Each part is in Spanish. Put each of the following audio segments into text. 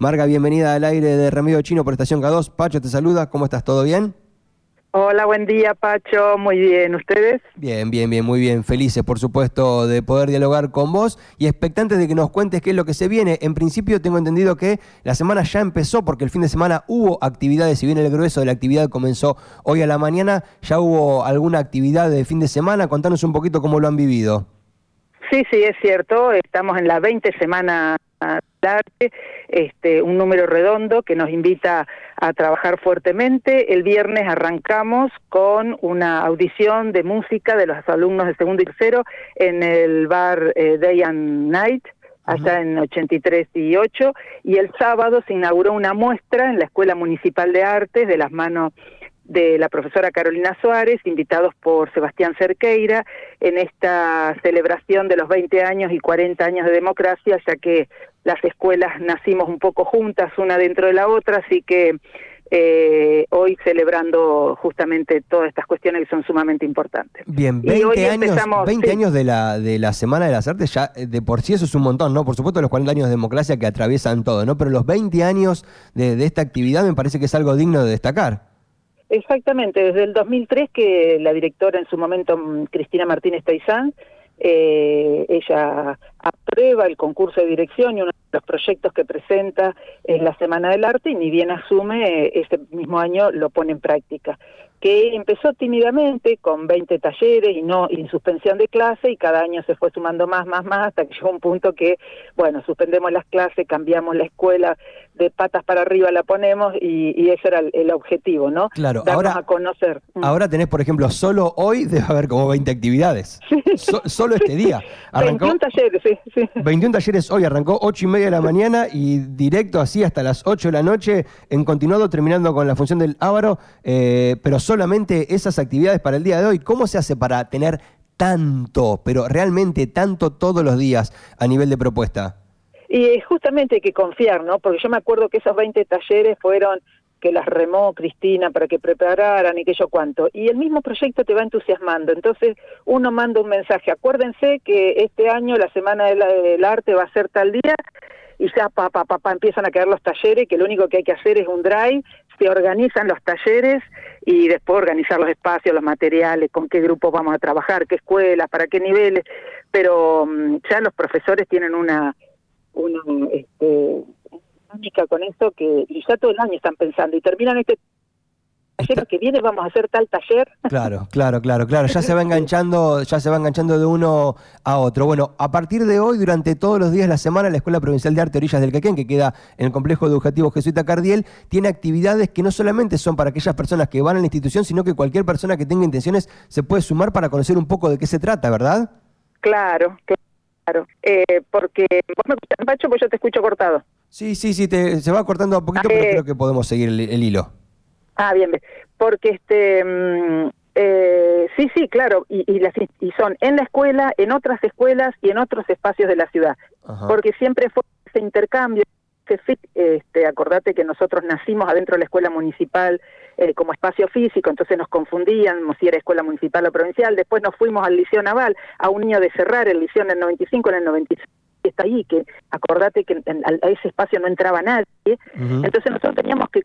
Marga, bienvenida al aire de Remedio Chino por Estación K2. Pacho te saluda, ¿cómo estás? ¿Todo bien? Hola, buen día, Pacho. Muy bien, ¿ustedes? Bien, bien, bien, muy bien. Felices, por supuesto, de poder dialogar con vos y expectantes de que nos cuentes qué es lo que se viene. En principio, tengo entendido que la semana ya empezó porque el fin de semana hubo actividades. Si bien el grueso de la actividad comenzó hoy a la mañana, ya hubo alguna actividad de fin de semana. Contanos un poquito cómo lo han vivido. Sí, sí, es cierto. Estamos en la 20 semana este, un número redondo que nos invita a trabajar fuertemente. El viernes arrancamos con una audición de música de los alumnos de segundo y tercero en el bar eh, Day and Night allá en 83 y 8, y el sábado se inauguró una muestra en la Escuela Municipal de Artes de las manos de la profesora Carolina Suárez, invitados por Sebastián Cerqueira, en esta celebración de los 20 años y 40 años de democracia, ya que las escuelas nacimos un poco juntas, una dentro de la otra, así que eh, hoy celebrando justamente todas estas cuestiones que son sumamente importantes. Bien, 20, años, 20 años de la, de la Semana de las Artes, ya eh, de por sí eso es un montón, ¿no? Por supuesto los 40 años de democracia que atraviesan todo, ¿no? Pero los 20 años de, de esta actividad me parece que es algo digno de destacar. Exactamente, desde el 2003 que la directora en su momento, mm, Cristina Martínez Taizán, eh, ella aprueba el concurso de dirección y uno de los proyectos que presenta es la Semana del Arte y ni bien asume, eh, ese mismo año lo pone en práctica que empezó tímidamente con 20 talleres y no en suspensión de clase y cada año se fue sumando más, más, más hasta que llegó un punto que, bueno, suspendemos las clases, cambiamos la escuela, de patas para arriba la ponemos y, y ese era el, objetivo, ¿no? Claro, ahora a conocer. Mm. Ahora tenés, por ejemplo, solo hoy debe haber como 20 actividades. solo este día. Arrancó, 21 talleres, sí, sí. 21 talleres hoy, arrancó 8 y media de la mañana y directo así hasta las 8 de la noche, en continuado terminando con la función del Ávaro, eh, pero solamente esas actividades para el día de hoy. ¿Cómo se hace para tener tanto, pero realmente tanto todos los días a nivel de propuesta? Y justamente hay que confiar, ¿no? Porque yo me acuerdo que esos 20 talleres fueron que las remó Cristina para que prepararan y que yo cuánto. Y el mismo proyecto te va entusiasmando. Entonces uno manda un mensaje. Acuérdense que este año la Semana del Arte va a ser tal día y ya pa, pa, pa, empiezan a quedar los talleres, que lo único que hay que hacer es un drive, se organizan los talleres y después organizar los espacios, los materiales, con qué grupos vamos a trabajar, qué escuelas, para qué niveles, pero mm, ya los profesores tienen una, una este, con esto que ya todo el año están pensando y terminan este taller que viene vamos a hacer tal taller. Claro, claro, claro, claro. Ya se va enganchando, ya se va enganchando de uno a otro. Bueno, a partir de hoy, durante todos los días de la semana, la Escuela Provincial de Arte Orillas del Quequén, que queda en el complejo educativo Jesuita Cardiel, tiene actividades que no solamente son para aquellas personas que van a la institución, sino que cualquier persona que tenga intenciones se puede sumar para conocer un poco de qué se trata, ¿verdad? Claro, claro. Eh, porque vos me escuchás, Pacho, pues yo te escucho cortado. Sí, sí, sí, se va cortando un poquito, pero eh, creo que podemos seguir el, hilo. Ah, bien, porque este, mm, eh, sí, sí, claro, y, y, las, y son en la escuela, en otras escuelas y en otros espacios de la ciudad, porque siempre fue ese intercambio. Este, acordate que nosotros nacimos adentro de la escuela municipal eh, como espacio físico, entonces nos confundíamos si era escuela municipal o provincial, después nos fuimos al liceo naval, a un niño de cerrar el liceo en el 95, en el 96 está ahí, que acordate que a ese espacio no entraba nadie, entonces nosotros teníamos que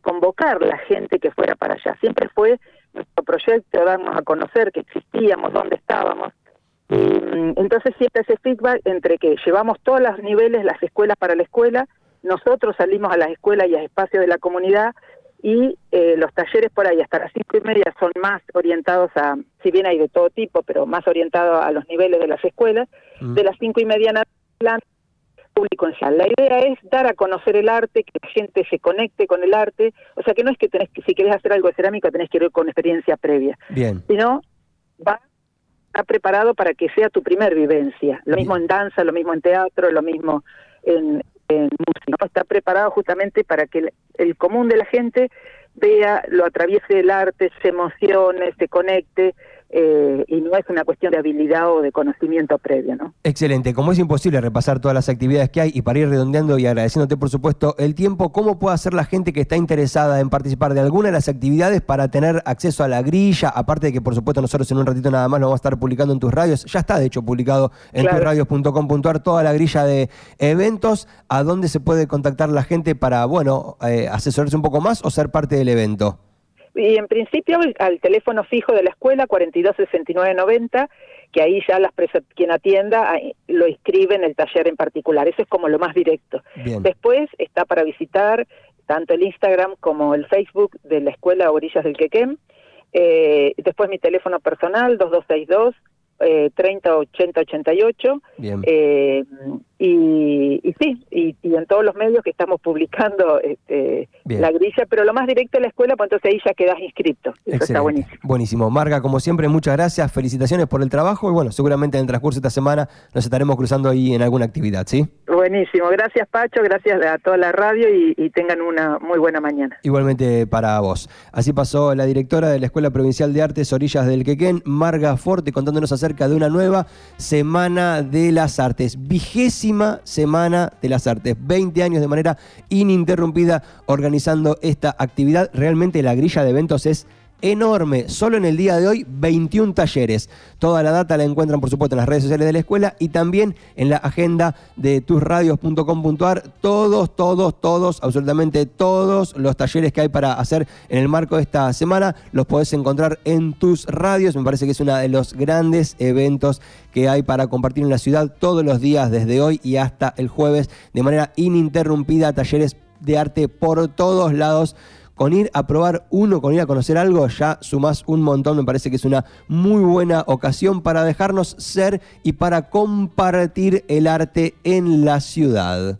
la gente que fuera para allá. Siempre fue nuestro proyecto darnos a conocer que existíamos, dónde estábamos. Mm, entonces siempre ese feedback entre que llevamos todos los niveles, las escuelas para la escuela, nosotros salimos a las escuelas y a espacios de la comunidad y eh, los talleres por ahí hasta las cinco y media son más orientados a, si bien hay de todo tipo, pero más orientados a los niveles de las escuelas, de las cinco y media en adelante público en general. La idea es dar a conocer el arte, que la gente se conecte con el arte, o sea que no es que tenés que, si querés hacer algo de cerámica tenés que ir con experiencia previa, Bien. sino va estar preparado para que sea tu primer vivencia, lo mismo en danza, lo mismo en teatro, lo mismo en, música, está preparado justamente para que el, común de la gente vea, lo atraviese el arte, se emocione, se conecte, eh, y no es una cuestión de habilidad o de conocimiento previo, ¿no? Excelente. Como es imposible repasar todas las actividades que hay y para ir redondeando y agradeciéndote, por supuesto, el tiempo, ¿cómo puede hacer la gente que está interesada en participar de alguna de las actividades para tener acceso a la grilla? Aparte de que, por supuesto, nosotros en un ratito nada más lo vamos a estar publicando en tus radios. Ya está, de hecho, publicado en tusradios.com.ar toda la grilla de eventos. ¿A dónde se puede contactar la gente para, bueno, eh, asesorarse un poco más o ser parte del evento? Y en principio al teléfono fijo de la escuela, 426990, que ahí ya las quien atienda lo inscribe en el taller en particular. Eso es como lo más directo. Después está para visitar tanto el Instagram como el Facebook de la escuela Orillas del Quequén. Eh, después mi teléfono personal, 2262 eh, 30 80 88 eh, y, y, sí y, en todos los medios que estamos publicando este, la grilla pero lo más directo es la escuela pues entonces ahí ya quedas inscrito eso está buenísimo. Buenísimo. Marga como siempre muchas gracias. Felicitaciones por el trabajo y bueno seguramente en el transcurso de esta semana nos estaremos cruzando ahí en alguna actividad ¿sí? buenísimo. Gracias Pacho. Gracias a toda la radio y, y tengan una muy buena mañana. Igualmente para vos. Así pasó la directora de la Escuela Provincial de Artes Orillas del Quequén Marga Forte contándonos acerca acerca de una nueva Semana de las Artes, vigésima Semana de las Artes, 20 años de manera ininterrumpida organizando esta actividad. Realmente la grilla de eventos es enorme. Solo en el día de hoy, 21 talleres. Toda la data la encuentran, por supuesto, en las redes sociales de la escuela y también en la agenda de tusradios.com.ar. Todos, todos, todos, absolutamente todos los talleres que hay para hacer en el marco de esta semana los podés encontrar en tus radios. Me parece que es uno de los grandes eventos que hay para compartir en la ciudad todos los días, desde hoy y hasta el jueves, de manera ininterrumpida. Talleres de arte por todos lados con ir a probar uno, con ir a conocer algo, ya sumás un montón. Me parece que es una muy buena ocasión para dejarnos ser y para compartir el arte en la ciudad.